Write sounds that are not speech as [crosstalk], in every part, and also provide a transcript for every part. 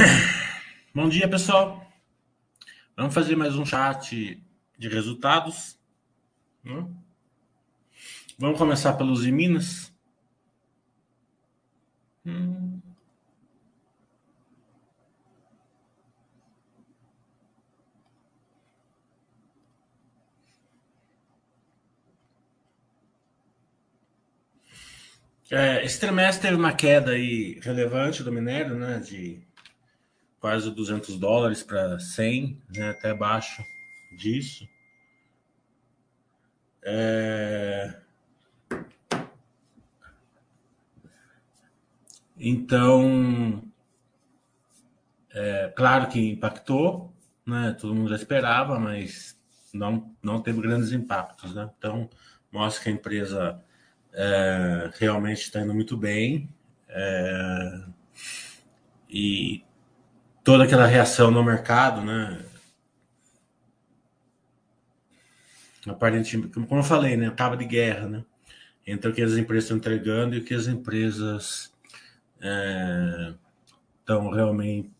[coughs] Bom dia, pessoal. Vamos fazer mais um chat de resultados. Hum? Vamos começar pelos de Minas. Hum. É, esse trimestre teve uma queda aí relevante do minério, né, de quase 200 dólares para 100, né, até abaixo disso. É... Então, é, claro que impactou, né? Todo mundo já esperava, mas não, não teve grandes impactos, né? Então, mostra que a empresa é, realmente está indo muito bem. É, e toda aquela reação no mercado, né? Aparentemente, como eu falei, né? Acaba de guerra, né? Entre o que as empresas estão entregando e o que as empresas estão é, realmente.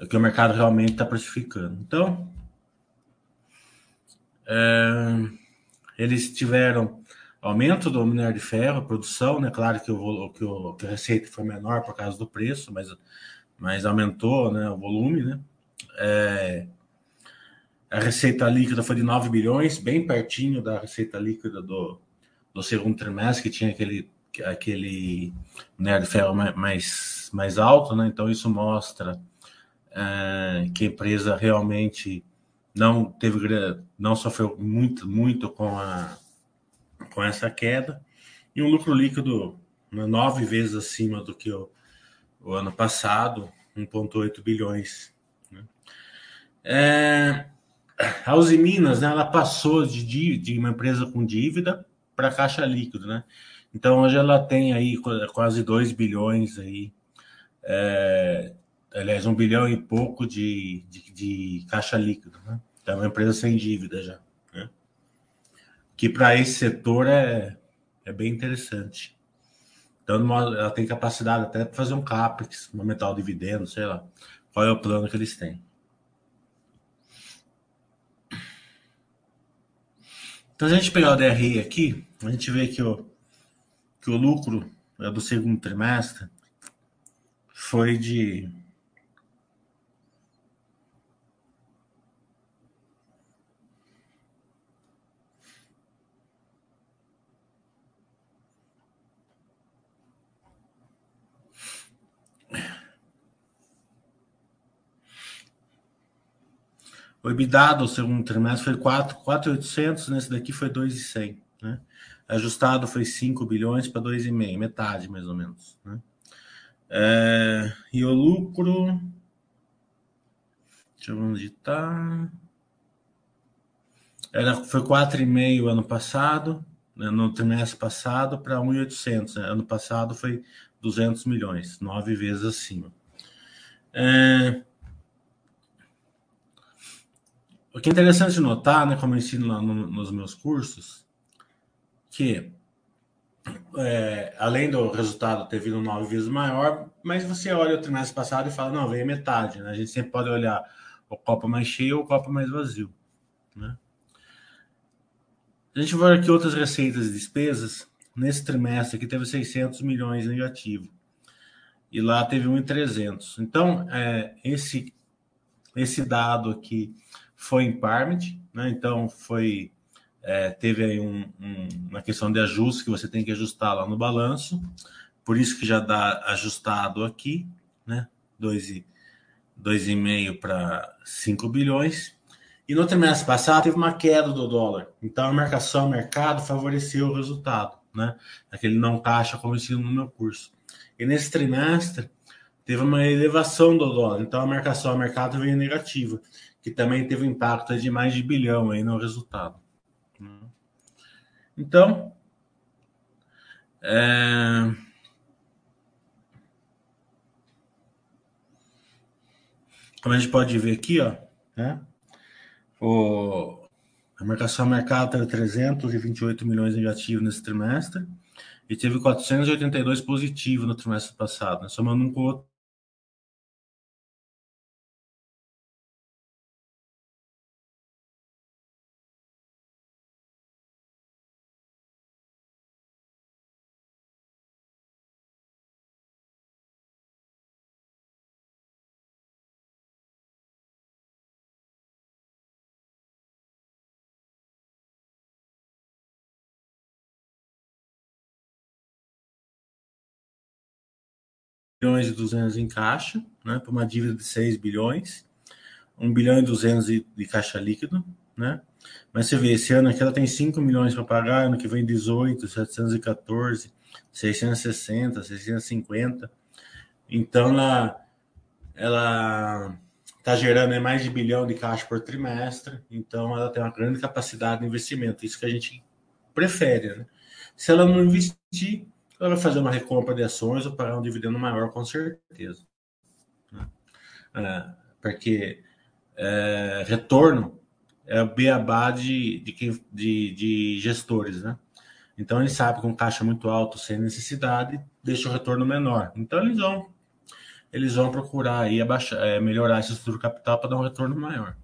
O que o mercado realmente está precificando. Então, é, eles tiveram aumento do minério de ferro, produção, né? Claro que, o, que, o, que a receita foi menor por causa do preço, mas mas aumentou né, o volume, né? É, a receita líquida foi de 9 bilhões, bem pertinho da receita líquida do, do segundo trimestre, que tinha aquele, aquele minério de ferro mais, mais alto, né? Então isso mostra é, que a empresa realmente não teve não sofreu muito muito com a com essa queda e um lucro líquido né, nove vezes acima do que o, o ano passado, 1,8 bilhões. Né? É, a Uzi Minas, né, ela passou de, de uma empresa com dívida para caixa líquido, né? Então hoje ela tem aí quase 2 bilhões aí, é, aliás, um bilhão e pouco de, de, de caixa líquido, né? Então é uma empresa sem dívida já, né? Que para esse setor é, é bem interessante. Então, ela tem capacidade até para fazer um CAPEX, aumentar o dividendo, sei lá. Qual é o plano que eles têm? Então, se a gente pegar o DRI aqui, a gente vê que o, que o lucro é do segundo trimestre foi de O EBITDA do segundo trimestre foi 4,800, nesse daqui foi 2,100. Né? Ajustado foi 5 bilhões para 2,5, metade mais ou menos. Né? É, e o lucro. Deixa eu ver onde está. Era, foi 4,5 ano passado, né, no trimestre passado, para 1,800. Né? Ano passado foi 200 milhões, nove vezes acima. É, o que é interessante notar, né, como eu ensino lá no, nos meus cursos, que é, além do resultado ter vindo nove vezes maior, mas você olha o trimestre passado e fala, não, veio metade, né? A gente sempre pode olhar o copo mais cheio ou o copo mais vazio, né? A gente vai aqui outras receitas e despesas. Nesse trimestre aqui teve 600 milhões negativo. E lá teve 1,300. Então, é, esse, esse dado aqui foi em Parmit, né? Então foi é, teve aí um, um, uma questão de ajuste que você tem que ajustar lá no balanço, por isso que já dá ajustado aqui, né? 2,5 para 5 bilhões. E no trimestre passado teve uma queda do dólar. Então a marcação mercado favoreceu o resultado, né? Aquele não caixa como ensino no meu curso. E nesse trimestre teve uma elevação do dólar. Então a marcação ao mercado veio negativa que também teve um impacto de mais de bilhão aí no resultado. Então, é... como a gente pode ver aqui, ó, né? O... A marcação mercado teve 328 milhões negativo nesse trimestre e teve 482 positivo no trimestre passado, né? somando um com o outro bilhões e 200 em caixa, né, para uma dívida de 6 bilhões, 1 bilhão e 200 de, caixa líquido, né? Mas você vê, esse ano aqui ela tem 5 milhões para pagar, ano que vem 18, 714, 660, 650. Então ela ela está gerando mais de bilhão de caixa por trimestre, então ela tem uma grande capacidade de investimento, isso que a gente prefere. Né? Se ela não investir, ela vai fazer uma recompra de ações ou pagar um dividendo maior, com certeza. Né? É, porque é, retorno é o beabá de, de, de, de gestores, né? Então eles sabem que um caixa muito alto sem necessidade deixa o retorno menor. Então eles vão eles vão procurar aí abaixar, é, melhorar esse estrutura capital para dar um retorno maior.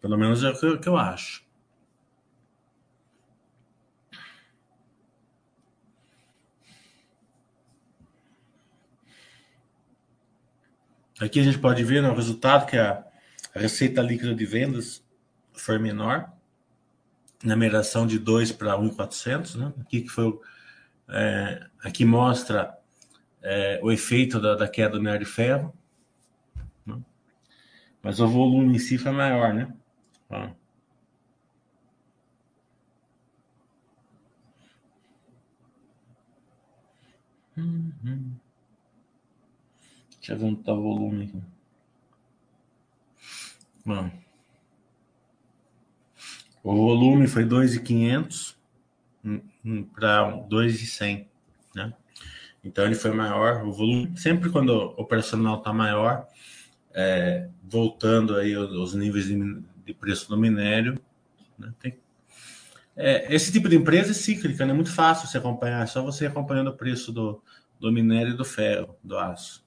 Pelo menos é o que, que eu acho. Aqui a gente pode ver né, resultado que a, a receita líquida de vendas foi menor, na mineração de 2 para 1,400, né? Aqui que foi é, aqui mostra é, o efeito da, da, queda do minério de ferro, né? mas o volume em si foi maior, né? Ó. Uhum. Deixa eu ver onde está o volume aqui. Bom. O volume foi 2,500 para 2,100, né? Então ele foi maior. O volume, sempre quando o operacional está maior, é, voltando aí os níveis de, de, preço do minério, né? Tem, é, esse tipo de empresa é cíclica, né? É muito fácil você acompanhar, é só você acompanhando o preço do, do minério e do ferro, do aço.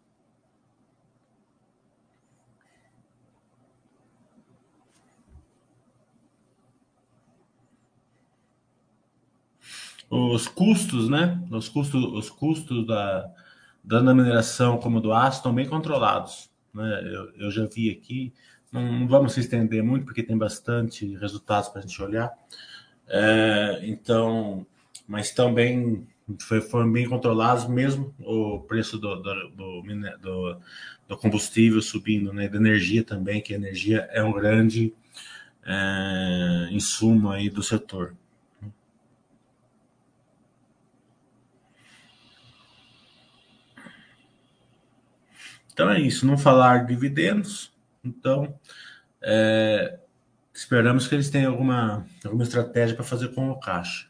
Os custos, né? Os custos, os custos da, da mineração como do aço estão bem controlados. Né? Eu, eu já vi aqui, não, não, vamos se estender muito porque tem bastante resultados para a gente olhar. É, então, mas bem, foi, foram bem controlados mesmo o preço do, do, do, do, do combustível subindo, né? Da energia também, que a energia é um grande é, insumo aí do setor. Então é isso, não falar dividendos. Então, é, esperamos que eles tenham alguma, alguma estratégia para fazer com o caixa.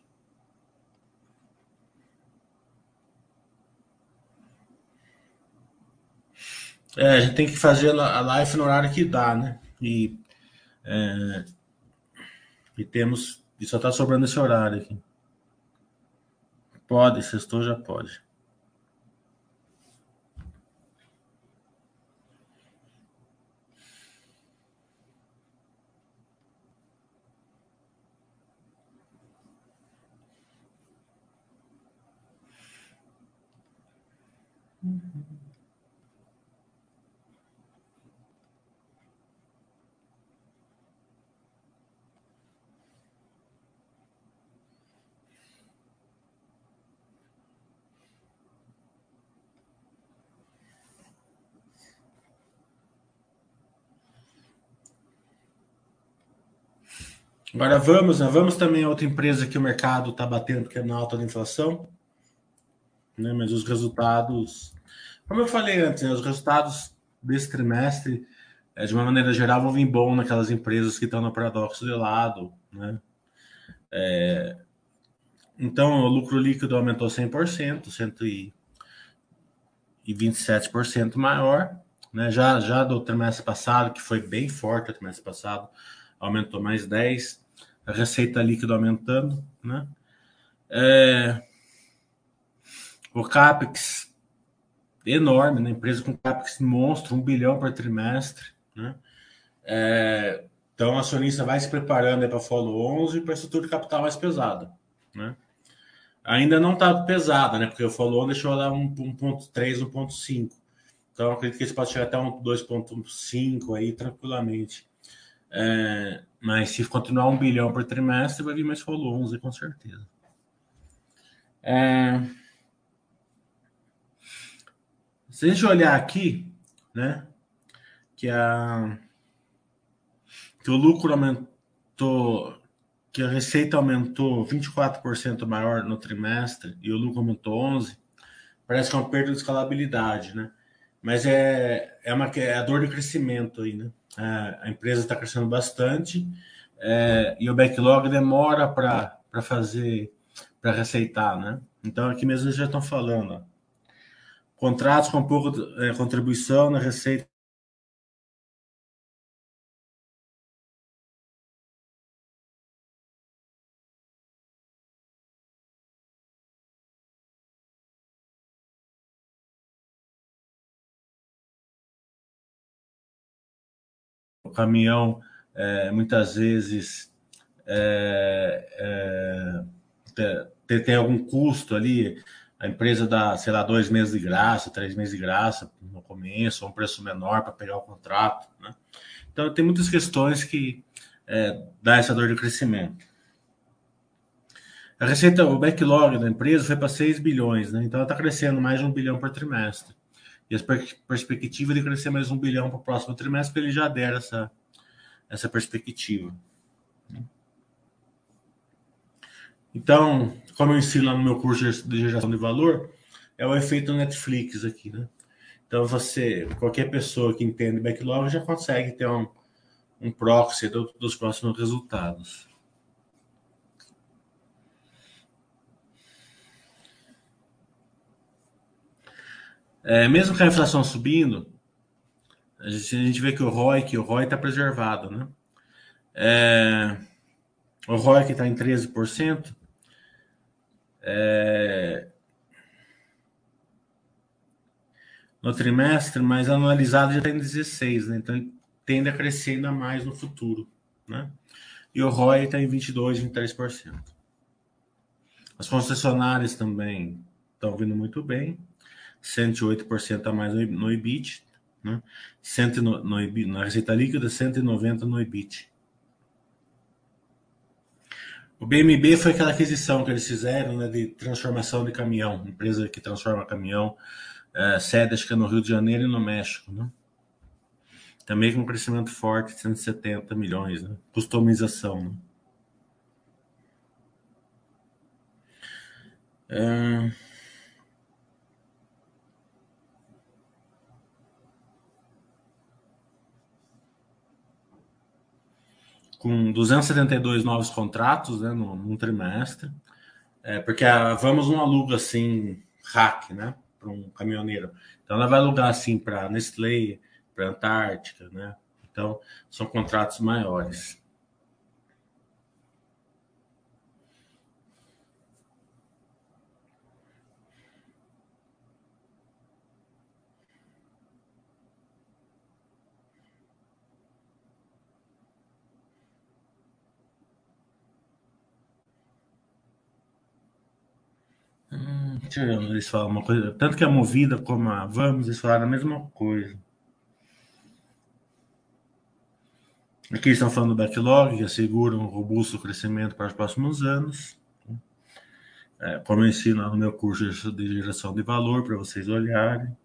É, a gente tem que fazer a live no horário que dá, né? E, é, e temos. E só está sobrando esse horário aqui. Pode, sextou já pode. Agora vamos, né? vamos também a outra empresa que o mercado está batendo, que é na alta da inflação, né? mas os resultados, como eu falei antes, né? os resultados desse trimestre, é, de uma maneira geral, vão vir bom naquelas empresas que estão no paradoxo de lado. Né? É, então, o lucro líquido aumentou 100%, 127% maior, né? já, já do trimestre passado, que foi bem forte o trimestre passado, aumentou mais 10%, a receita líquida aumentando, né? É, o CAPEX enorme, né? Empresa com CAPEX monstro, um bilhão por trimestre, né? É, então, a acionista vai se preparando para Follow 11 para estrutura de capital mais pesada, né? Ainda não está pesada, né? Porque o Follow 11 deixou lá 1.3, 1.5. Então, acredito que isso pode chegar até um 2.5 aí tranquilamente. É, mas se continuar um bilhão por trimestre, vai vir mais follow 11 com certeza. É... Se a gente olhar aqui, né, que a que o lucro aumentou, que a receita aumentou 24% maior no trimestre e o lucro aumentou 11, parece que é uma perda de escalabilidade, né? Mas é, é, uma, é a dor de crescimento aí, né? É, a empresa está crescendo bastante é, e o backlog demora para fazer, para receitar, né? Então aqui mesmo eles já estão falando, ó. contratos com pouca é, contribuição na receita o caminhão é, muitas vezes é, é, tem, algum custo ali, a empresa dá, sei lá, dois meses de graça, três meses de graça no começo, um preço menor para pegar o contrato. Né? Então, tem muitas questões que é, dá essa dor de crescimento. A receita, o backlog da empresa foi para 6 bilhões, né? então ela está crescendo mais de um bilhão por trimestre. E a perspectiva de crescer mais um bilhão para o próximo trimestre, porque ele já deram essa, essa perspectiva. Então, como eu ensino lá no meu curso de geração de valor, é o efeito Netflix aqui, né? Então, você, qualquer pessoa que entende backlog já consegue ter um, um proxy do, dos próximos resultados. É, mesmo com a inflação subindo, a gente, a gente vê que o ROI, que o ROI está preservado, né? É, o ROI que está em 13%, é, no trimestre, mas analisado já está em 16%, né? Então tende a crescer ainda mais no futuro, né? E o ROI está em 22%, 23%. As concessionárias também estão vindo muito bem. 108% a mais no EBIT, né? 100 no, no EBIT, na receita líquida, 190 no EBIT. O BMB foi aquela aquisição que eles fizeram né, de transformação de caminhão, empresa que transforma caminhão, é, sede acho que é no Rio de Janeiro e no México. Né? Também com um crescimento forte, 170 milhões, né? customização. Né? É... com 272 novos contratos né, no, num trimestre, é, porque a Vamos não aluga assim hack né, para um caminhoneiro. Então ela vai alugar assim para Nestlé, para Antártica, né? Então são contratos maiores. Eles falam uma coisa, tanto que a Movida como a Vamos, eles falaram a mesma coisa. Aqui estão falando do backlog, que assegura um robusto crescimento para os próximos anos. É, como eu ensino no meu curso de geração de valor, para vocês olharem.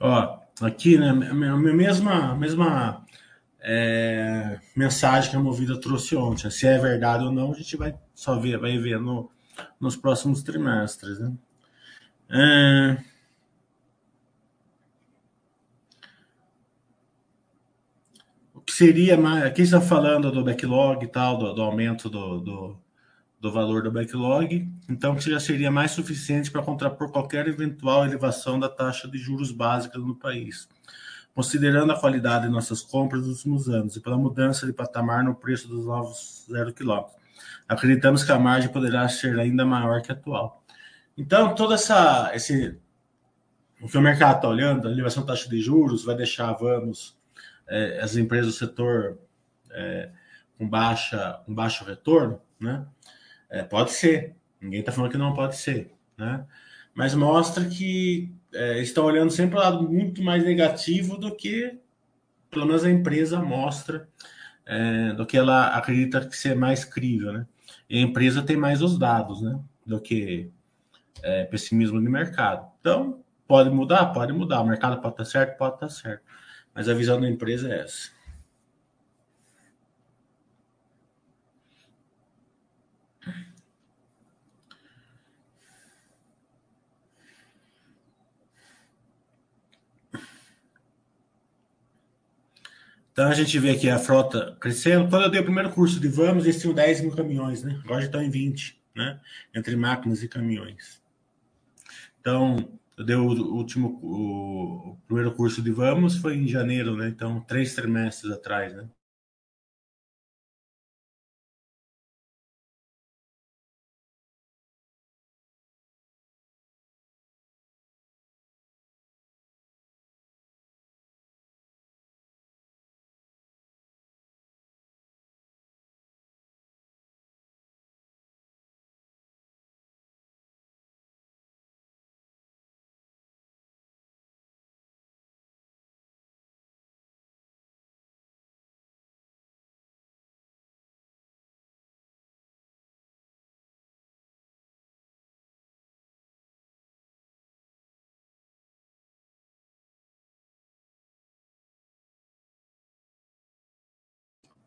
Ó, aqui, né? A mesma, mesma é, mensagem que a Movida trouxe ontem. Se é verdade ou não, a gente vai só ver, vai ver no, nos próximos trimestres. Né? É... O que seria mais. Aqui está falando do backlog e tal, do, do aumento do, do, do valor do backlog, então que já seria mais suficiente para contrapor qualquer eventual elevação da taxa de juros básica no país, considerando a qualidade de nossas compras nos últimos anos e pela mudança de patamar no preço dos novos zero quilômetros. Acreditamos que a margem poderá ser ainda maior que a atual. Então, toda essa esse o que o mercado está olhando, a elevação da taxa de juros vai deixar, vamos, é, as empresas do setor é, com baixa, com baixo retorno, né? É, pode ser. Ninguém está falando que não pode ser, né? Mas mostra que é, estão olhando sempre para o lado muito mais negativo do que, pelo menos, a empresa mostra, é, do que ela acredita que ser mais crível, né? E a empresa tem mais os dados, né? Do que é, pessimismo de mercado. Então, pode mudar? Pode mudar. O mercado pode estar certo? Pode estar certo. Mas a visão da empresa é essa. Então a gente vê aqui a frota crescendo. Quando eu dei o primeiro curso de Vamos, eles tinham 10 mil caminhões, né? Agora já estão em 20, né? Entre máquinas e caminhões. Então, eu dei o último, o, primeiro curso de Vamos foi em janeiro, né? Então, três trimestres atrás, né?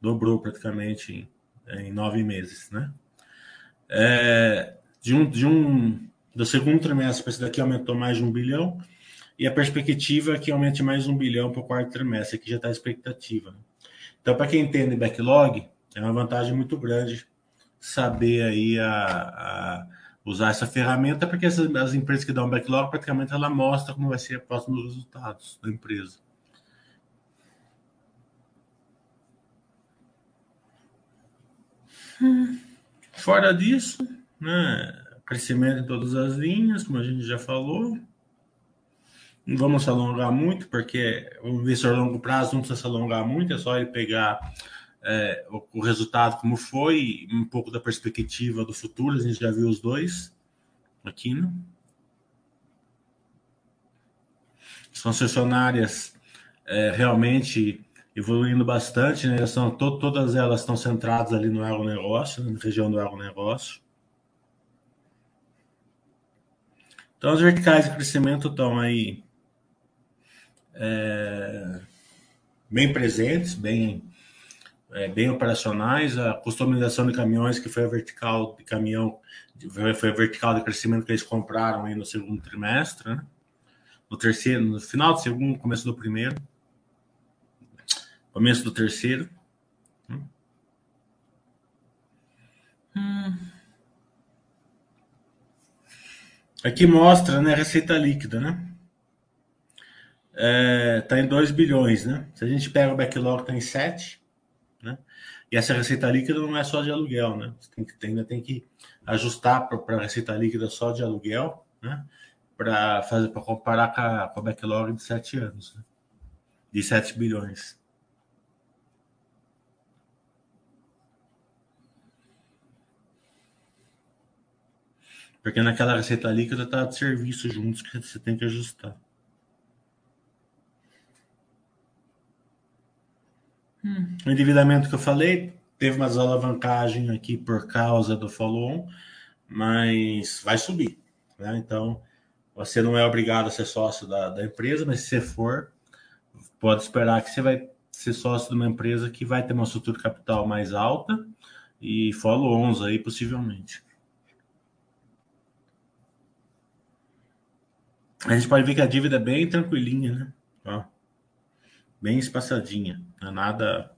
Dobrou praticamente em nove meses, né? É, de um, de um do segundo trimestre para esse daqui aumentou mais de um bilhão e a perspectiva é que aumente mais um bilhão para o quarto trimestre, que já está a expectativa. Então, para quem entende backlog, é uma vantagem muito grande saber aí a, a usar essa ferramenta, porque essas, as empresas que dão backlog, praticamente ela mostra como vai ser os próximos resultados da empresa. Fora disso, né, crescimento em todas as linhas, como a gente já falou. Não vamos se alongar muito, porque o investidor a longo prazo não precisa se alongar muito, é só ele pegar é, o, o, resultado como foi, um pouco da perspectiva do futuro, a gente já viu os dois aqui, né? As concessionárias é, realmente evoluindo bastante, né? São, to, todas elas estão centradas ali no agronegócio, né? na região do agronegócio. Então, as verticais de crescimento estão aí é, bem presentes, bem, é, bem operacionais. A customização de caminhões, que foi a vertical de caminhão, foi a vertical de crescimento que eles compraram aí no segundo trimestre, né? no terceiro, no final do segundo, começo do primeiro começo do terceiro. Hum. Aqui mostra né, a receita líquida, né? É, tá em 2 bilhões, né? Se a gente pega o backlog, tá em 7, né? E essa receita líquida não é só de aluguel, né? Você tem que, ainda tem que ajustar para a receita líquida só de aluguel, né? Para comparar com a, com a backlog de 7 anos, né? de 7 bilhões. Porque naquela receita líquida tá de serviço juntos que você tem que ajustar. Hum. O endividamento que eu falei teve uma alavancagem aqui por causa do follow-on, mas vai subir. Né? Então, você não é obrigado a ser sócio da, da empresa, mas se você for, pode esperar que você vai ser sócio de uma empresa que vai ter uma estrutura de capital mais alta e follow-ons aí possivelmente. a gente pode ver que a dívida é bem tranquilinha, né? Ó, bem espaçadinha. Não é nada.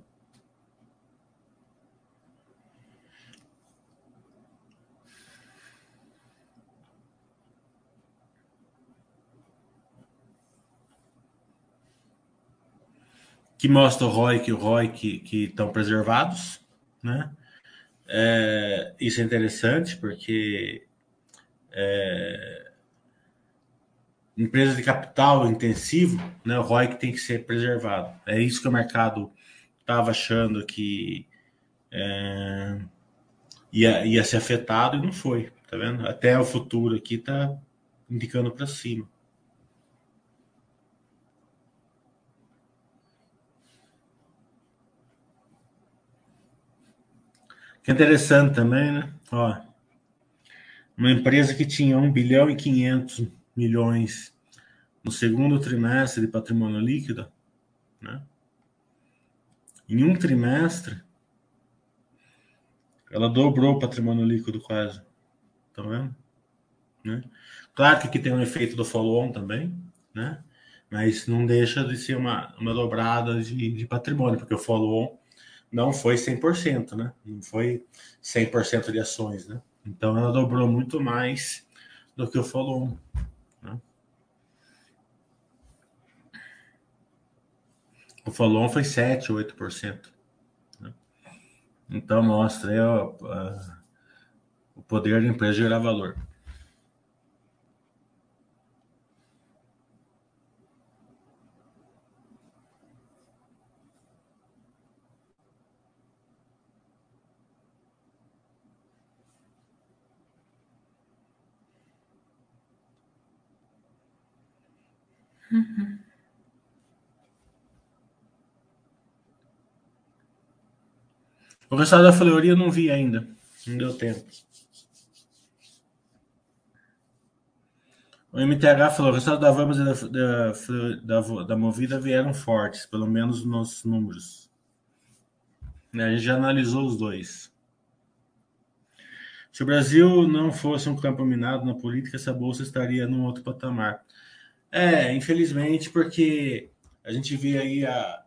Que mostra o Roy, que o ROI que, que estão preservados, né? É, isso é interessante porque é, empresa de capital intensivo, né, o ROI tem que ser preservado. É isso que o mercado estava achando que é, ia, ia ser afetado e não foi, tá vendo? Até o futuro aqui está indicando para cima. Que interessante também, né? Ó, uma empresa que tinha 1 bilhão e 500 milhões no segundo trimestre de patrimônio líquido, né? Em um trimestre, ela dobrou o patrimônio líquido quase. Tá vendo? Né? Claro que aqui tem um efeito do follow-on também, né? Mas não deixa de ser uma, uma dobrada de, de patrimônio, porque o follow-on não foi 100%, né? Não foi 100% de ações, né? Então ela dobrou muito mais do que o follow-on. Né? O follow-on foi 7, 8%. Né? Então mostra aí, ó, o poder da empresa gerar valor. O resultado da Fleury eu não vi ainda. Não deu tempo. O MTH falou: o resultado da Vamos e da, da, da, da, Movida vieram fortes, pelo menos nos números. A gente já analisou os dois. Se o Brasil não fosse um campo minado na política, essa bolsa estaria num outro patamar. É, infelizmente, porque a gente vê aí a,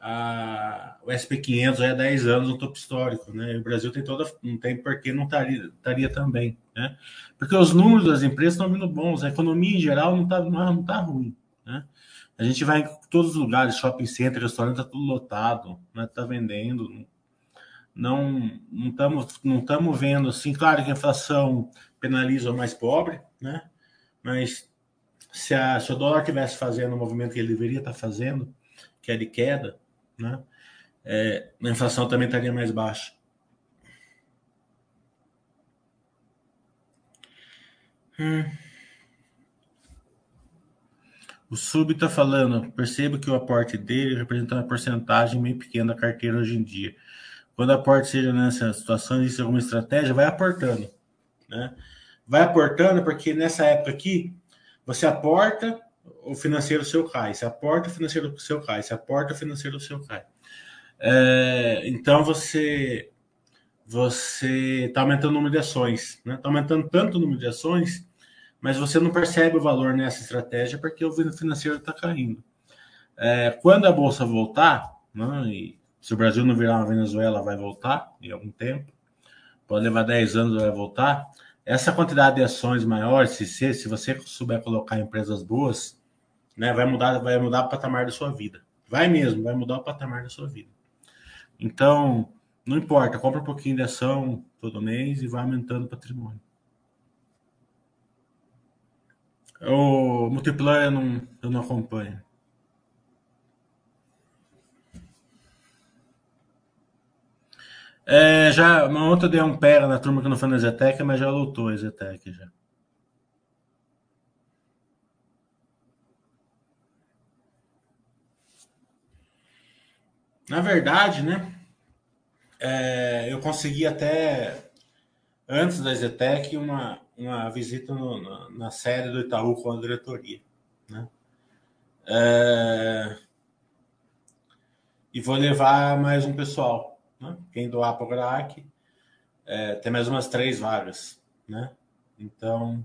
a, o SP500 já há 10 anos no topo histórico, né? E o Brasil tem toda, não tem por que não estaria, estaria também, né? Porque os números das empresas estão vindo bons, a economia em geral não está não tá ruim, né? A gente vai em todos os lugares, shopping center, restaurante, está tudo lotado, né? Tá vendendo, não não estamos não estamos vendo assim, claro que a inflação penaliza o mais pobre, né? Mas se, a, se o dólar tivesse fazendo o movimento que ele deveria estar fazendo, que é de queda, né, é, a inflação também estaria mais baixa. Hum. O Sub está falando, percebo que o aporte dele representa uma porcentagem meio pequena da carteira hoje em dia. Quando aporte seja nessa situação, existe alguma estratégia, vai aportando. Né? Vai aportando, porque nessa época aqui, você aporta, o financeiro seu cai. Se aporta, o financeiro seu cai. Se aporta, o financeiro seu cai. É, então você você está aumentando o número de ações, né? Está aumentando tanto o número de ações, mas você não percebe o valor nessa estratégia porque o financeiro está caindo. É, quando a bolsa voltar, né, e se o Brasil não virar uma Venezuela, vai voltar em algum tempo, pode levar 10 anos, vai voltar essa quantidade de ações maiores, se, se você souber colocar empresas boas, né, vai mudar, vai mudar o patamar da sua vida. Vai mesmo, vai mudar o patamar da sua vida. Então, não importa, compra um pouquinho de ação todo mês e vai aumentando o patrimônio. O multiplier eu não, eu não acompanho. É, já, uma outra deu um pé na turma que não foi na Zetec, mas já lutou a Zetec já. Na verdade, né? É, eu consegui até antes da Zetec uma, uma visita no, na, na sede do Itaú com a diretoria, né? É, e vou levar mais um pessoal né? Quem doar para o GRAC, é, tem mais umas três vagas, né? Então,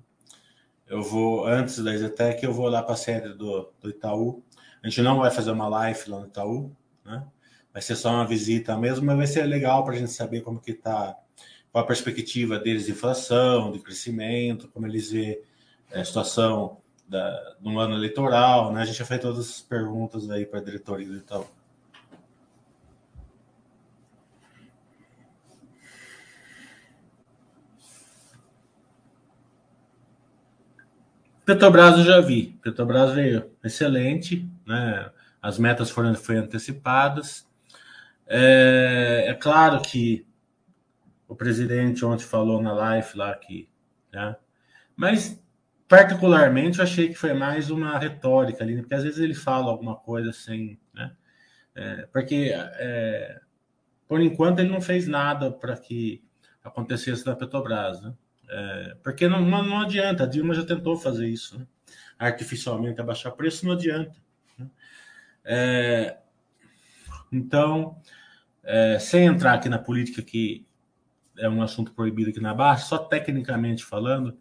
eu vou, antes da Zetec, eu vou lá para a sede do, do Itaú. A gente não vai fazer uma live lá no Itaú, né? Vai ser só uma visita mesmo, mas vai ser legal para a gente saber como que está, qual a perspectiva deles de inflação, de crescimento, como eles vê a situação da, no ano eleitoral, né? A gente já fez todas as perguntas aí para a diretoria do Itaú. Petrobras eu já vi. Petrobras veio excelente, né? As metas foram, foram antecipadas. É, é claro que o presidente ontem falou na live lá que. Né? Mas, particularmente, eu achei que foi mais uma retórica ali, porque às vezes ele fala alguma coisa sem. Né? É, porque, é, por enquanto, ele não fez nada para que acontecesse na Petrobras. Né? É, porque não, não adianta, a Dilma já tentou fazer isso, né? artificialmente abaixar preço, não adianta. Né? É, então, é, sem entrar aqui na política, que é um assunto proibido aqui na Baixa, só tecnicamente falando,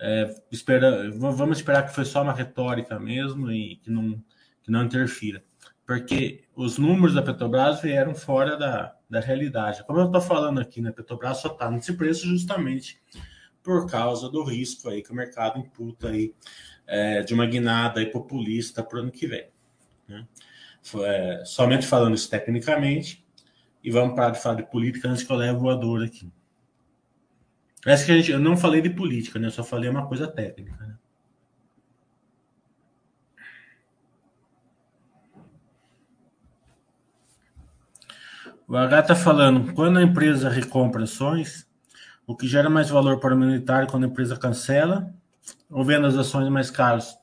é, espera, vamos esperar que foi só uma retórica mesmo e que não, que não interfira. Porque os números da Petrobras vieram fora da, da realidade. Como eu estou falando aqui, né, Petrobras só está nesse preço justamente por causa do risco aí que o mercado imputa aí é, de uma guinada aí populista para o ano que vem. Né? É, somente falando isso tecnicamente, e vamos parar de falar de política antes que eu leve voador aqui. Essa que a gente, eu não falei de política, né? Eu só falei uma coisa técnica. Né? O H está falando, quando a empresa recompra ações, o que gera mais valor para o militar quando a empresa cancela ou vendo as ações mais caras?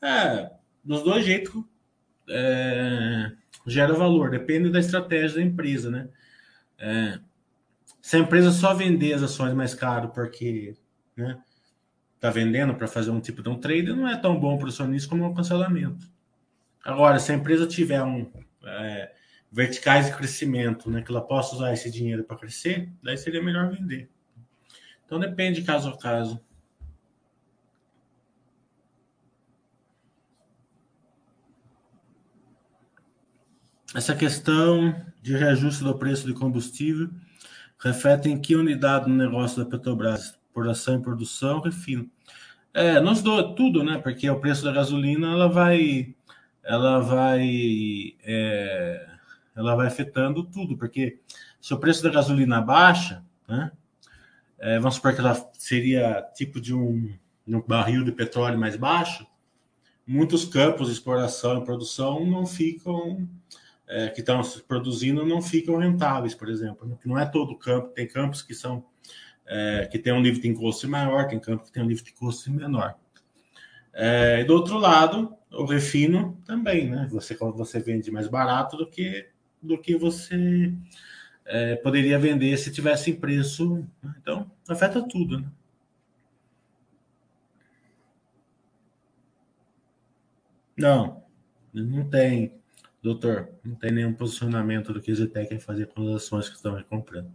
É, dos dois jeitos é, gera valor, depende da estratégia da empresa, né? É, se a empresa só vender as ações mais caro porque né, tá vendendo para fazer um tipo de um trade, não é tão bom para o acionista como um cancelamento. Agora, se a empresa tiver um é, verticais de crescimento, né, que ela possa usar esse dinheiro para crescer, daí seria melhor vender. Então depende caso a caso. Essa questão de reajuste do preço de combustível reflete em que unidade no negócio da Petrobras? Por ação e produção, refino. É, nós do tudo, né? Porque o preço da gasolina ela vai, ela vai, é, ela vai afetando tudo, porque se o preço da gasolina baixa, né? É, vamos supor que ela seria tipo de um, um barril de petróleo mais baixo, muitos campos de exploração e produção não ficam, é, que estão produzindo, não ficam rentáveis, por exemplo. Não é todo campo, tem campos que são é, que tem um nível de custo maior, tem campos que tem um nível de custo menor. É, e do outro lado, o refino também, né? Você, você vende mais barato do que do que você é, poderia vender se tivesse preço. Né? Então, afeta tudo. Né? Não, não tem, doutor, não tem nenhum posicionamento do que a Zetec vai fazer com as ações que estão comprando.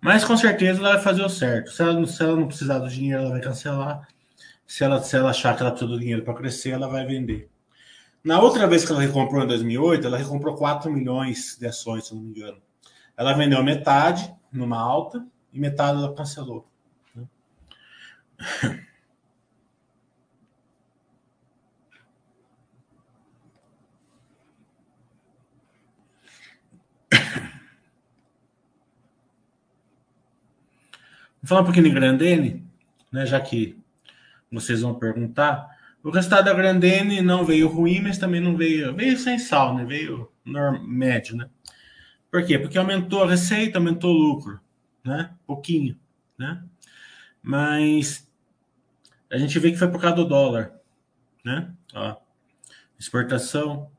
Mas com certeza ela vai fazer o certo. Se ela, se ela não precisar do dinheiro, ela vai cancelar. Se ela, se ela achar que ela precisa do dinheiro para crescer, ela vai vender. Na outra vez que ela recomprou em 2008, ela recomprou 4 milhões de ações, se não me engano. Ela vendeu metade numa alta e metade ela cancelou. Né? Vou falar um pouquinho de Grandene, né, já que vocês vão perguntar. O resultado da Grandene não veio ruim, mas também não veio. Veio sem sal, né? Veio médio, né? Por quê? Porque aumentou a receita, aumentou o lucro, né? Pouquinho, né? Mas a gente vê que foi por causa do dólar, né? Ó, exportação,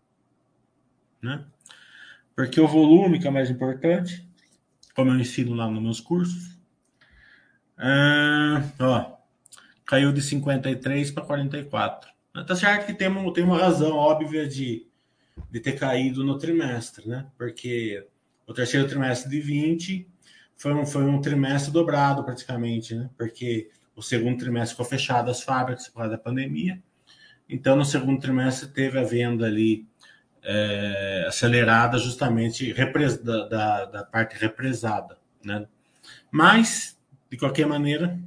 né? Porque o volume que é mais importante, como eu ensino lá nos meus cursos, ah, ó, caiu de 53 para 44. Tá certo que tem uma, tem uma razão óbvia de, de ter caído no trimestre, né? Porque o terceiro trimestre de 20 foi um, foi um trimestre dobrado praticamente, né? Porque o segundo trimestre ficou fechado as fábricas por causa da pandemia. Então, no segundo trimestre teve a venda ali é, acelerada justamente da, da, da, parte represada, né? Mas, de qualquer maneira,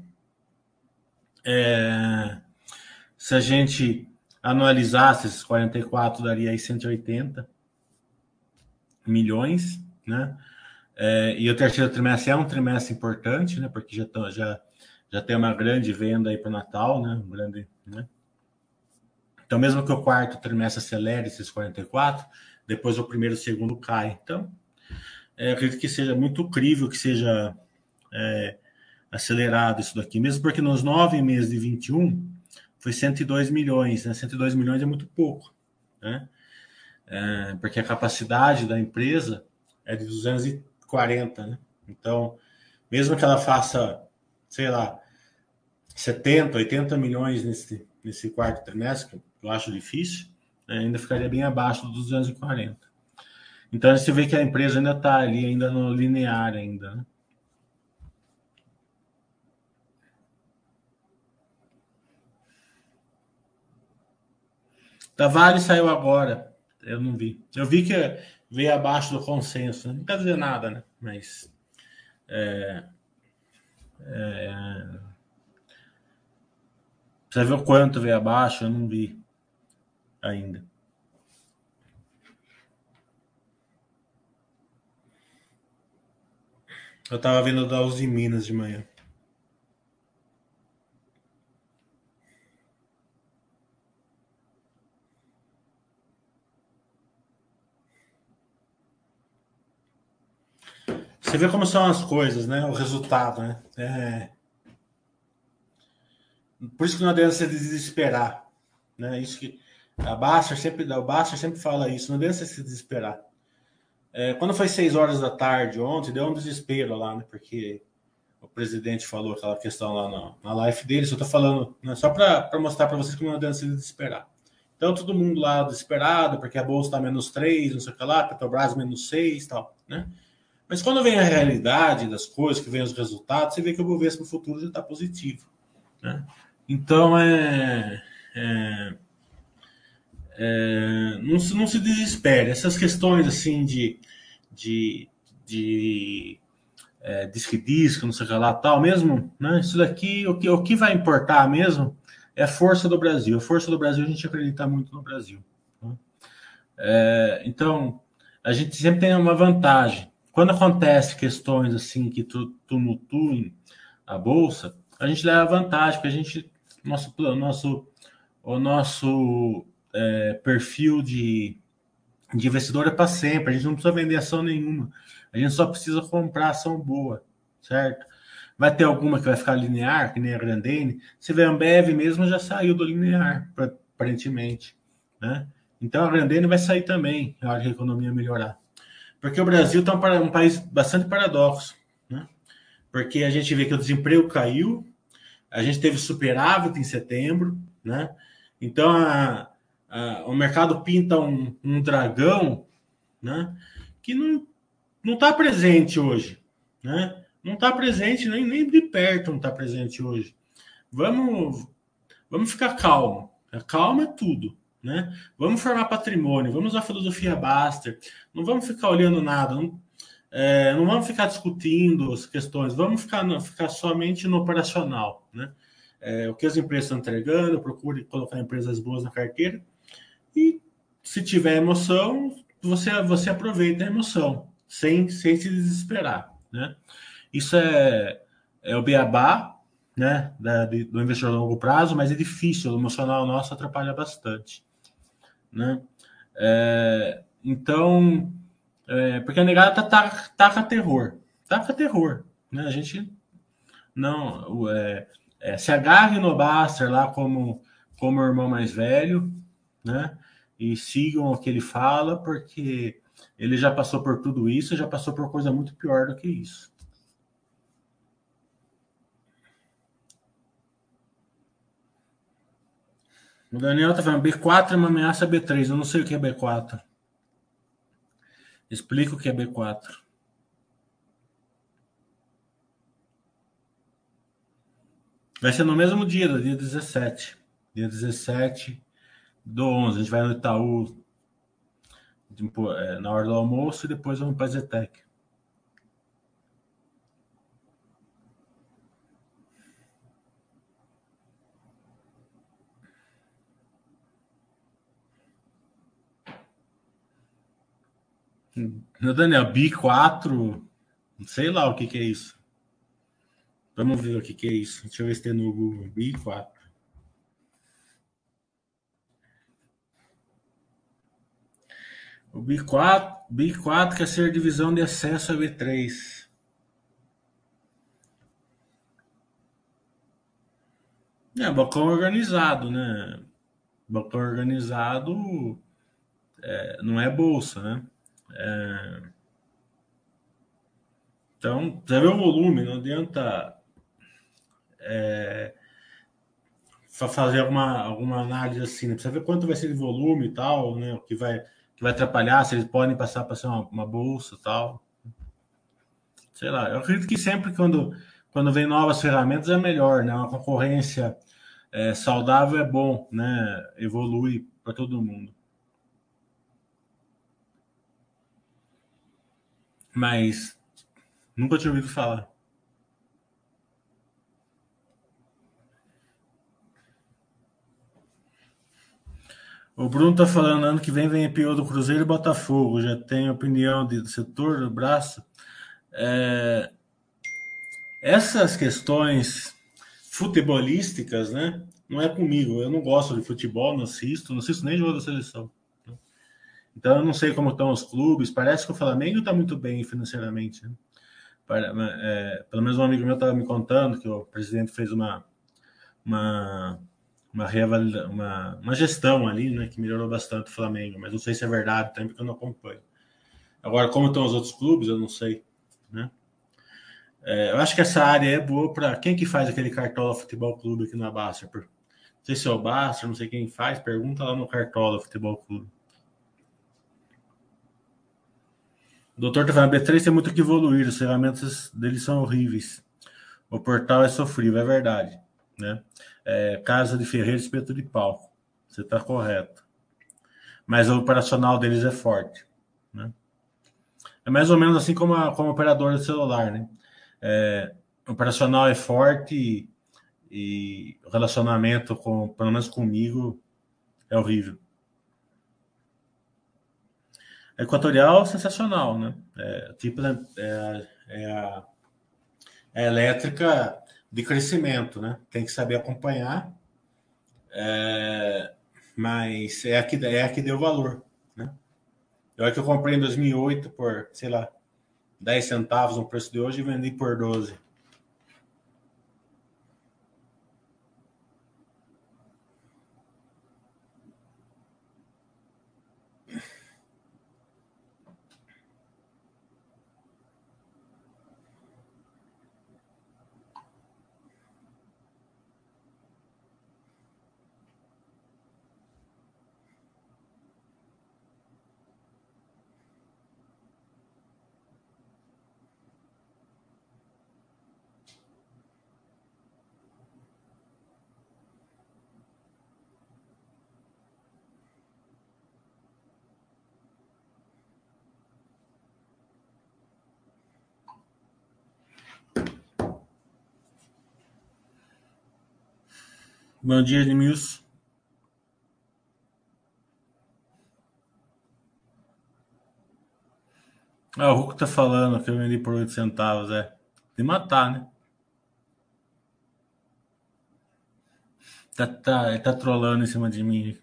é, se a gente anualizasse esses 44, daria aí 180 milhões, né? É, e o terceiro trimestre é um trimestre importante, né? Porque já, já, já tem uma grande venda aí para o Natal, né? Um grande, né? Então, mesmo que o quarto trimestre acelere esses 44, depois o primeiro e o segundo cai. Então, é, acredito que seja muito crível que seja é, acelerado isso daqui, mesmo porque nos nove meses de 21 foi 102 milhões, né? 102 milhões é muito pouco, né? É, porque a capacidade da empresa é de 240, né? Então, mesmo que ela faça, sei lá, 70, 80 milhões nesse, nesse quarto trimestre, que eu acho difícil, né? ainda ficaria bem abaixo dos 240. Então, você vê que a empresa ainda está ali, ainda no linear ainda, né? Tavares saiu agora. Eu não vi. Eu vi que veio abaixo do consenso. Não quer dizer nada, né? Mas. É, é, você viu quanto veio abaixo? Eu não vi ainda. Eu tava vendo da Uzi Minas de manhã. Você vê como são as coisas, né? O resultado, né? É... Por isso que não adianta se desesperar, né? Isso que a Basta sempre, o Basta sempre fala isso, não adianta se desesperar. É, quando foi seis horas da tarde ontem, deu um desespero lá, né? Porque o presidente falou aquela questão lá na, na live dele, só tô falando, né? só para mostrar para vocês que não adianta se desesperar. Então, todo mundo lá desesperado, porque a bolsa está menos 3, não sei o que lá, Petrobras menos 6 tal, né? Mas quando vem a realidade das coisas, que vem os resultados, você vê que o Bovespa no futuro já está positivo. Né? Então, é, é, é, não, se, não se desespere. Essas questões assim de, de, de é, disque não sei o que lá, tal, mesmo, né? Isso daqui, o que, o que vai importar mesmo é a força do Brasil. A força do Brasil, a gente acredita muito no Brasil. Né? É, então, a gente sempre tem uma vantagem quando acontece questões assim que tumultuem a bolsa, a gente leva vantagem, porque a gente, nosso, nosso, o nosso é, perfil de, de investidor é para sempre, a gente não precisa vender ação nenhuma, a gente só precisa comprar ação boa, certo? Vai ter alguma que vai ficar linear, que nem a Grandene. Se vê a Ambev mesmo já saiu do linear, aparentemente. Né? Então a Grandene vai sair também, na hora que a economia melhorar. Porque o Brasil está um, um, país bastante paradoxo, né? Porque a gente vê que o desemprego caiu, a gente teve superávit em setembro, né? Então a, a, o mercado pinta um, um, dragão, né? Que não não está presente hoje, né? Não está presente nem, nem de perto, não está presente hoje. Vamos vamos ficar calmo. Calma é tudo, né? Vamos formar patrimônio, vamos usar filosofia Baster, não vamos ficar olhando nada, não, é, não vamos ficar discutindo as questões, vamos ficar, ficar somente no operacional. Né? É, o que as empresas estão entregando, procure colocar empresas boas na carteira e se tiver emoção, você, você aproveita a emoção, sem, sem se desesperar. Né? Isso é, é o beabá né, da, do investidor a longo prazo, mas é difícil, o emocional nosso atrapalha bastante né? É, então, é, porque a negada tá, taca terror, taca terror, né? A gente não é, é, se agarre no Baster lá como como o irmão mais velho, né? E sigam o que ele fala, porque ele já passou por tudo isso, já passou por coisa muito pior do que isso. O Daniel tá falando, B4 é uma ameaça B3. Eu não sei o que é B4. Explica o que é B4. Vai ser no mesmo dia, dia 17. Dia 17 do 11. A gente vai no Itaú é, na hora do almoço e depois vamos para a Zetec. Daniel, Bi 4, sei lá o que, que é isso. Vamos ver o que, que é isso. Deixa eu ver se tem no Google. BI 4. O BI 4, BI 4 quer ser divisão de acesso a B3. É, balcão organizado, né? Balcão organizado é, não é bolsa, né? É... Então, você vê o volume, não adianta é, fazer alguma, alguma análise assim, né? Precisa ver quanto vai ser de volume e tal, né? O que vai, que vai atrapalhar, se eles podem passar para ser uma, uma bolsa e tal. Sei lá, eu acredito que sempre quando, quando vem novas ferramentas é melhor, né? Uma concorrência é, saudável é bom, né? Evolui para todo mundo. Mas nunca tinha ouvido falar. O Bruno tá falando, ano que vem vem IPO do Cruzeiro e Botafogo. Já tem opinião do setor, do braço. É... Essas questões futebolísticas, né? Não é comigo. Eu não gosto de futebol, não assisto, não assisto nem jogo da seleção. Então, eu não sei como estão os clubes. Parece que o Flamengo está muito bem financeiramente. Né? É, pelo menos um amigo meu estava me contando que o presidente fez uma, uma, uma, uma, uma gestão ali, né, que melhorou bastante o Flamengo. Mas não sei se é verdade, também porque eu não acompanho. Agora, como estão os outros clubes, eu não sei. Né? É, eu acho que essa área é boa para quem que faz aquele Cartola Futebol Clube aqui na Basta. Não sei se é o Basta, não sei quem faz. Pergunta lá no Cartola Futebol Clube. O doutor tá falando, B3 tem muito que evoluir, as ferramentas deles são horríveis. O portal é sofrível, é verdade. Né? É, casa de ferreiro, espeto de pau. Você está correto. Mas o operacional deles é forte. Né? É mais ou menos assim como a, como a operadora de celular. Né? É, o operacional é forte e, e o relacionamento, com, pelo menos comigo, é horrível. Equatorial, sensacional, né? É, tipo, né, é, é, a, é a elétrica de crescimento, né? Tem que saber acompanhar, é, mas é a, que, é a que deu valor, né? Eu é que eu comprei em 2008 por, sei lá, 10 centavos no preço de hoje e vendi por 12. Bom dia, Edmilson. Ah, o Hulk tá falando que eu vendi por 8 centavos, é. De matar, né? Tá, tá, ele tá trolando em cima de mim.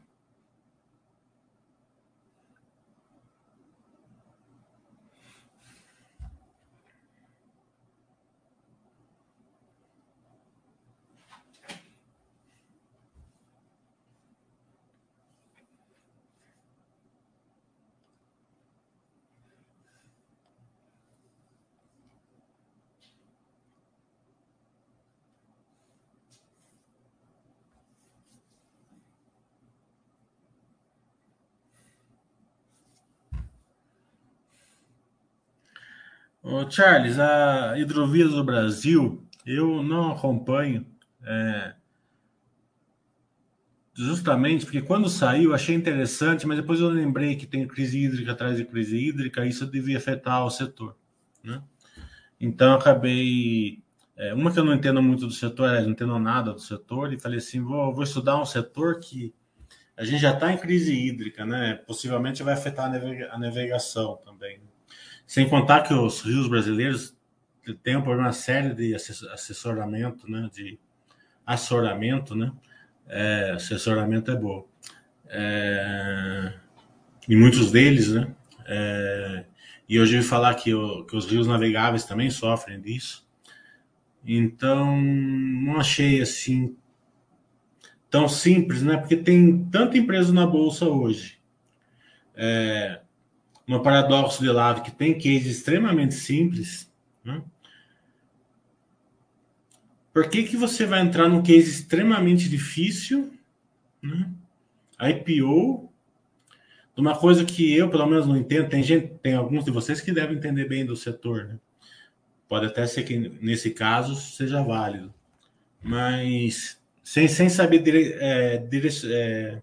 Ô, Charles, a hidrovia do Brasil, eu não acompanho, é, justamente porque quando saiu achei interessante, mas depois eu lembrei que tem crise hídrica atrás de crise hídrica, isso devia afetar o setor. Né? Então acabei. É, uma que eu não entendo muito do setor, não entendo nada do setor, e falei assim: vou, vou estudar um setor que a gente já está em crise hídrica, né? Possivelmente vai afetar a, navegação também. Sem contar que os rios brasileiros tem uma série de assessoramento, né? De assessoramento, né? É, assessoramento é bom. É, e muitos deles, né? É, e hoje eu falar que, o, que os rios navegáveis também sofrem disso. Então, não achei assim tão simples, né? Porque tem tanta empresa na bolsa hoje. É, uma paradoxo de lado que tem case extremamente simples, né? Por que, que você vai entrar num case extremamente difícil, né? IPO, de uma coisa que eu, pelo menos, não entendo. Tem gente, tem alguns de vocês que devem entender bem do setor, né? Pode até ser que nesse caso seja válido, mas sem, sem saber dire, é, dire, é,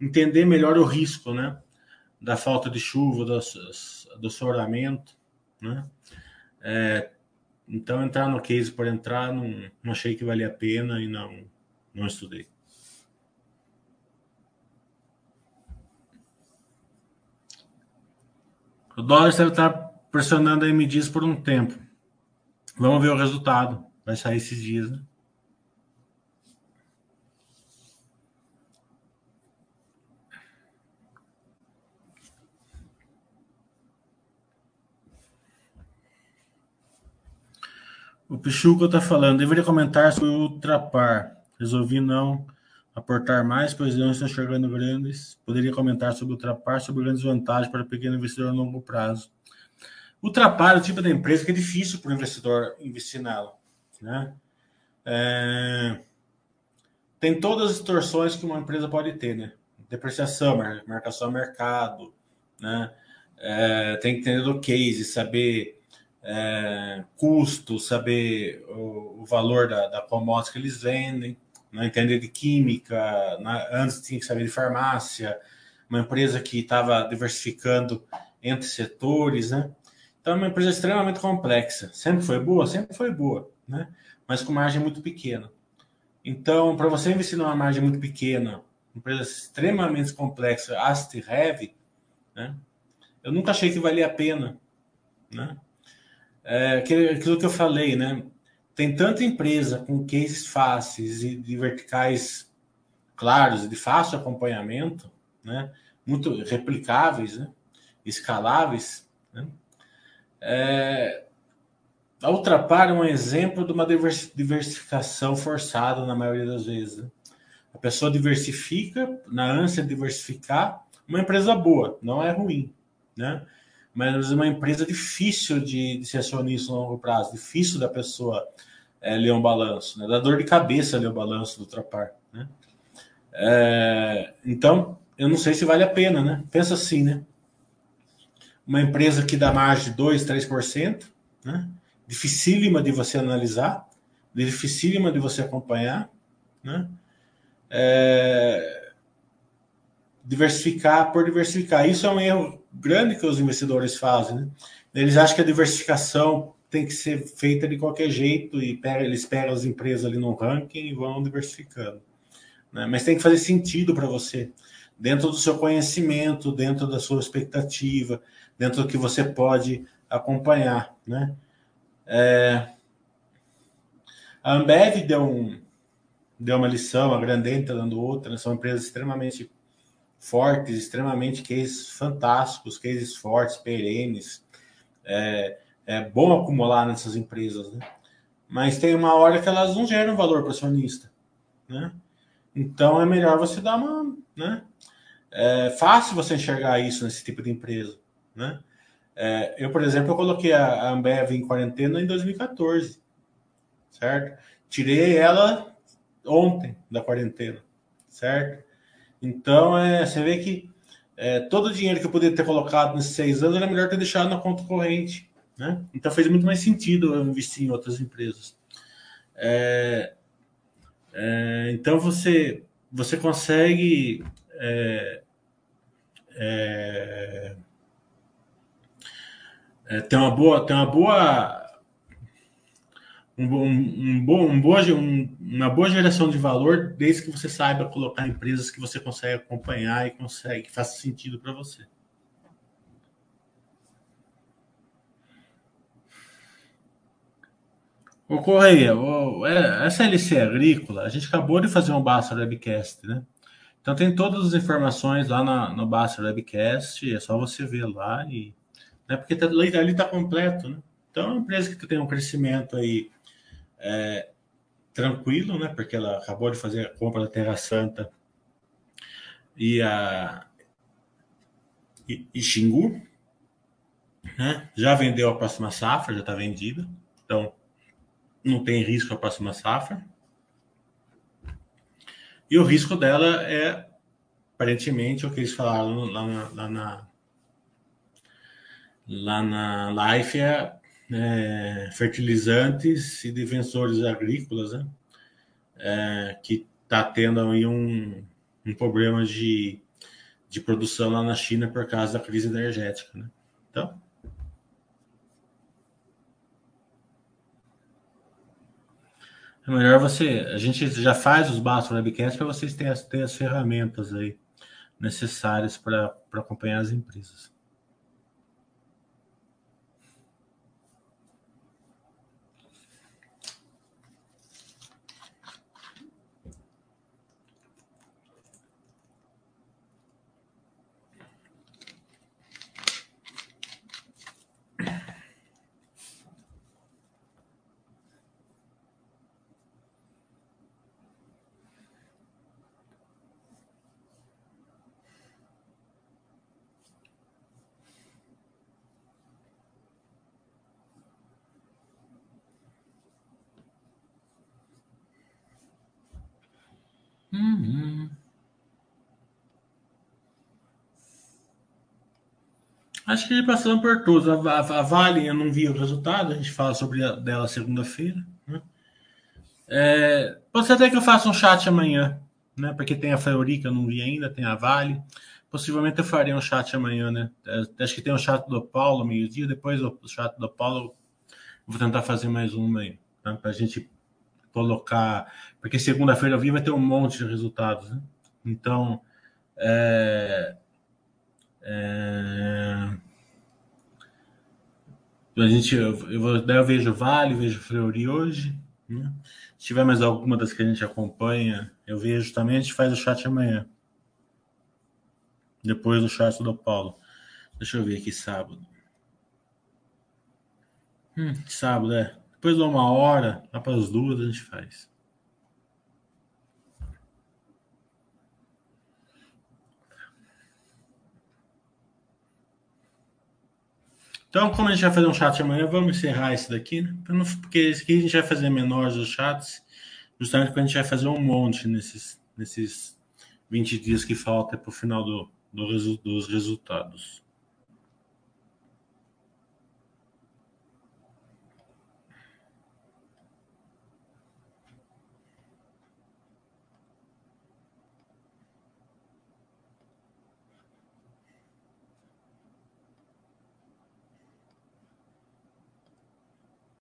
entender melhor o risco, né? Da falta de chuva, do, do soramento, né? É, então, entrar no case por entrar, não, não achei que valia a pena e não, não estudei. O dólar deve estar pressionando a MDs por um tempo. Vamos ver o resultado. Vai sair esses dias, né? O Pichuco está falando, deveria comentar sobre o Ultrapar. Resolvi não aportar mais, pois não estou enxergando grandes. Poderia comentar sobre o Ultrapar, sobre grandes vantagens para o pequeno investidor a longo prazo. O Ultrapar é o tipo de empresa que é difícil para o investidor investir nela. Né? É... Tem todas as distorções que uma empresa pode ter, né? Depreciação, marcação a mercado, né? É... Tem que entender do case, saber é, custo, saber o, o valor da, da commodity que eles vendem, né, entender de química, né, antes tinha que saber de farmácia, uma empresa que estava diversificando entre setores, né? Então é uma empresa extremamente complexa. Sempre foi boa? Sempre foi boa, né? Mas com margem muito pequena. Então, para você investir numa margem muito pequena, empresa extremamente complexa, asset heavy, né? Eu nunca achei que valia a pena, né? É, aquilo que eu falei, né? Tem tanta empresa com cases fáceis e de verticais claros de fácil acompanhamento, né? Muito replicáveis, né? Escaláveis, né? É, a Ultrapar é um exemplo de uma diversificação forçada na maioria das vezes. Né? A pessoa diversifica, na ânsia de diversificar, uma empresa boa, não é ruim, né? Mas uma empresa difícil de, de ser acionista no longo prazo, difícil da pessoa é, ler um balanço, né? dá dor de cabeça ler o balanço do Trapar. Né? É, então, eu não sei se vale a pena, né? Pensa assim, né? Uma empresa que dá margem de 2, 3%, né? dificílima de você analisar, dificílima de você acompanhar, né? É, diversificar por diversificar. Isso é um erro grande que os investidores fazem. Né? Eles acham que a diversificação tem que ser feita de qualquer jeito e pega, eles pegam as empresas ali no ranking e vão diversificando. Né? Mas tem que fazer sentido para você, dentro do seu conhecimento, dentro da sua expectativa, dentro do que você pode acompanhar. Né? É... A Ambev deu, um, deu uma lição, a Grandene está dando outra, né? são empresas extremamente fortes, extremamente cases fantásticos, cases fortes, perenes. É, é bom acumular nessas empresas, né? Mas tem uma hora que elas não geram valor para o acionista, né? Então é melhor você dar uma, né? É fácil você enxergar isso nesse tipo de empresa, né? É, eu, por exemplo, eu coloquei a Ambev em quarentena em 2014, certo? Tirei ela ontem da quarentena, certo? Então, é, você vê que é, todo o dinheiro que eu poderia ter colocado nesses seis anos era melhor ter deixado na conta corrente. Né? Então, fez muito mais sentido eu investir em outras empresas. É, é, então, você, você consegue. É, é, é, ter uma boa, ter uma boa um, um, bom, um boa, um, uma boa geração de valor, desde que você saiba colocar empresas que você consegue acompanhar e consegue, que faça sentido para você. O Correia, é, essa LC agrícola, a gente acabou de fazer um Basta Webcast, né? Então tem todas as informações lá na, no Basta Webcast, é só você ver lá e. Né, porque tá, ali está completo, né? Então é uma empresa que tem um crescimento aí é, tranquilo, né? Porque ela acabou de fazer a compra da Terra Santa e a e, e Xingu, né? Já vendeu a próxima safra, já está vendida, então não tem risco a próxima safra. E o risco dela é aparentemente o que eles falaram lá na, lá na, lá na Life é é, fertilizantes e defensores agrícolas, né? É, que está tendo aí um, um problema de, de produção lá na China por causa da crise energética, né? Então, é melhor você. A gente já faz os bastos webcasts para vocês terem as, terem as ferramentas aí necessárias para acompanhar as empresas. Uhum. Acho que ele passando por todos. A, a, a, Vale, eu não vi o resultado, a gente fala sobre a, dela segunda-feira. Né? É, pode ser até que eu faça um chat amanhã, né? Porque tem a que eu não vi ainda, tem a Vale. Possivelmente eu farei um chat amanhã, né? É, acho que tem o um chat do Paulo meio-dia, depois o chat do Paulo. Vou tentar fazer mais uma aí, tá? para a gente colocar. Porque segunda-feira ao vivo vai ter um monte de resultados. Né? Então, é, é, a gente, eu, eu, eu vejo Vale, vejo Fleury hoje. Né? Se tiver mais alguma das que a gente acompanha, eu vejo também. A gente faz o chat amanhã. Depois do chat do Paulo. Deixa eu ver aqui sábado. Hum, sábado, é. Depois de uma hora, lá para as duas, a gente faz. Então, como a gente vai fazer um chat amanhã, vamos encerrar esse daqui, né? Porque esse aqui a gente vai fazer menores os chats, justamente porque a gente vai fazer um monte nesses, nesses 20 dias que falta para o final do, do, dos resultados.